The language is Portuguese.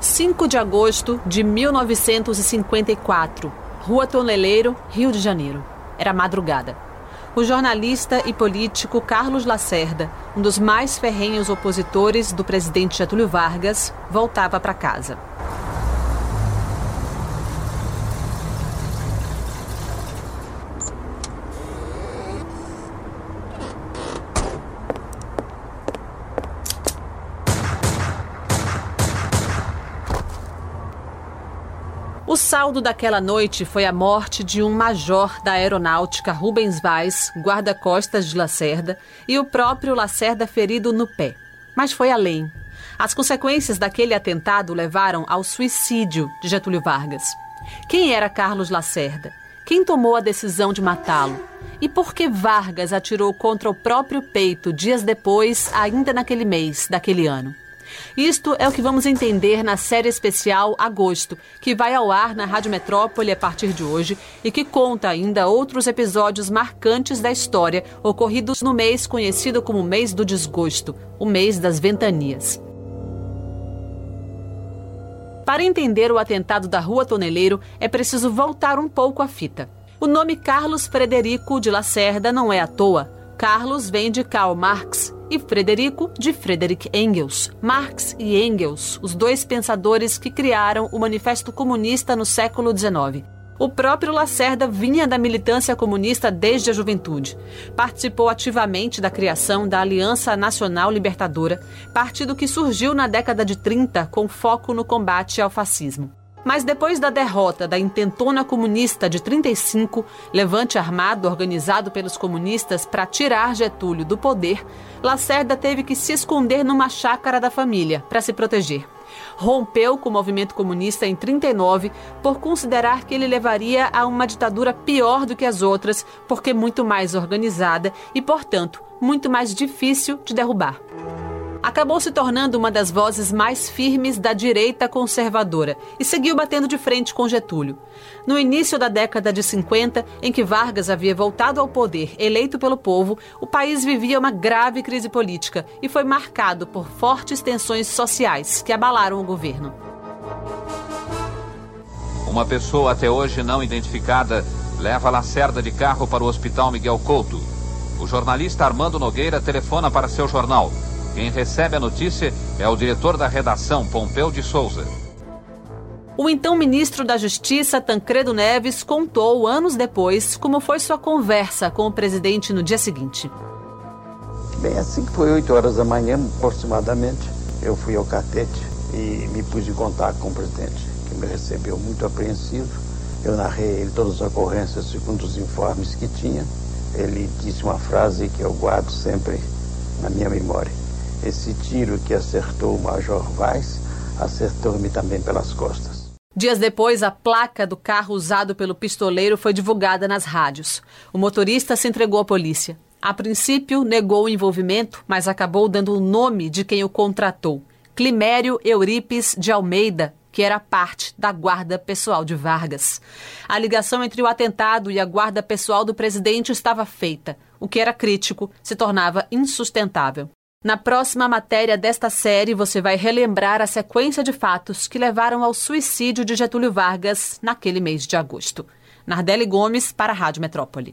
5 de agosto de 1954, Rua Toneleiro, Rio de Janeiro. Era madrugada. O jornalista e político Carlos Lacerda, um dos mais ferrenhos opositores do presidente Getúlio Vargas, voltava para casa. O saldo daquela noite foi a morte de um major da aeronáutica Rubens Vaz, guarda-costas de Lacerda, e o próprio Lacerda ferido no pé. Mas foi além. As consequências daquele atentado levaram ao suicídio de Getúlio Vargas. Quem era Carlos Lacerda? Quem tomou a decisão de matá-lo? E por que Vargas atirou contra o próprio peito dias depois, ainda naquele mês, daquele ano? Isto é o que vamos entender na série especial Agosto, que vai ao ar na Rádio Metrópole a partir de hoje e que conta ainda outros episódios marcantes da história ocorridos no mês conhecido como Mês do Desgosto, o mês das ventanias. Para entender o atentado da Rua Toneleiro, é preciso voltar um pouco a fita. O nome Carlos Frederico de Lacerda não é à toa. Carlos vem de Karl Marx, e Frederico de Friedrich Engels. Marx e Engels, os dois pensadores que criaram o Manifesto Comunista no século XIX. O próprio Lacerda vinha da militância comunista desde a juventude. Participou ativamente da criação da Aliança Nacional Libertadora, partido que surgiu na década de 30 com foco no combate ao fascismo. Mas depois da derrota da intentona comunista de 35, levante armado organizado pelos comunistas para tirar Getúlio do poder, Lacerda teve que se esconder numa chácara da família para se proteger. Rompeu com o movimento comunista em 39 por considerar que ele levaria a uma ditadura pior do que as outras, porque muito mais organizada e, portanto, muito mais difícil de derrubar acabou se tornando uma das vozes mais firmes da direita conservadora e seguiu batendo de frente com Getúlio. No início da década de 50, em que Vargas havia voltado ao poder, eleito pelo povo, o país vivia uma grave crise política e foi marcado por fortes tensões sociais que abalaram o governo. Uma pessoa até hoje não identificada leva Lacerda de carro para o Hospital Miguel Couto. O jornalista Armando Nogueira telefona para seu jornal. Quem recebe a notícia é o diretor da redação, Pompeu de Souza. O então ministro da Justiça, Tancredo Neves, contou anos depois como foi sua conversa com o presidente no dia seguinte. Bem, assim que foi 8 horas da manhã, aproximadamente, eu fui ao catete e me pus em contato com o presidente, que me recebeu muito apreensivo. Eu narrei ele todas as ocorrências segundo os informes que tinha. Ele disse uma frase que eu guardo sempre na minha memória. Esse tiro que acertou o Major Vaz acertou-me também pelas costas. Dias depois, a placa do carro usado pelo pistoleiro foi divulgada nas rádios. O motorista se entregou à polícia. A princípio, negou o envolvimento, mas acabou dando o nome de quem o contratou: Climério Euripes de Almeida, que era parte da guarda pessoal de Vargas. A ligação entre o atentado e a guarda pessoal do presidente estava feita. O que era crítico se tornava insustentável. Na próxima matéria desta série, você vai relembrar a sequência de fatos que levaram ao suicídio de Getúlio Vargas naquele mês de agosto. Nardelli Gomes, para a Rádio Metrópole.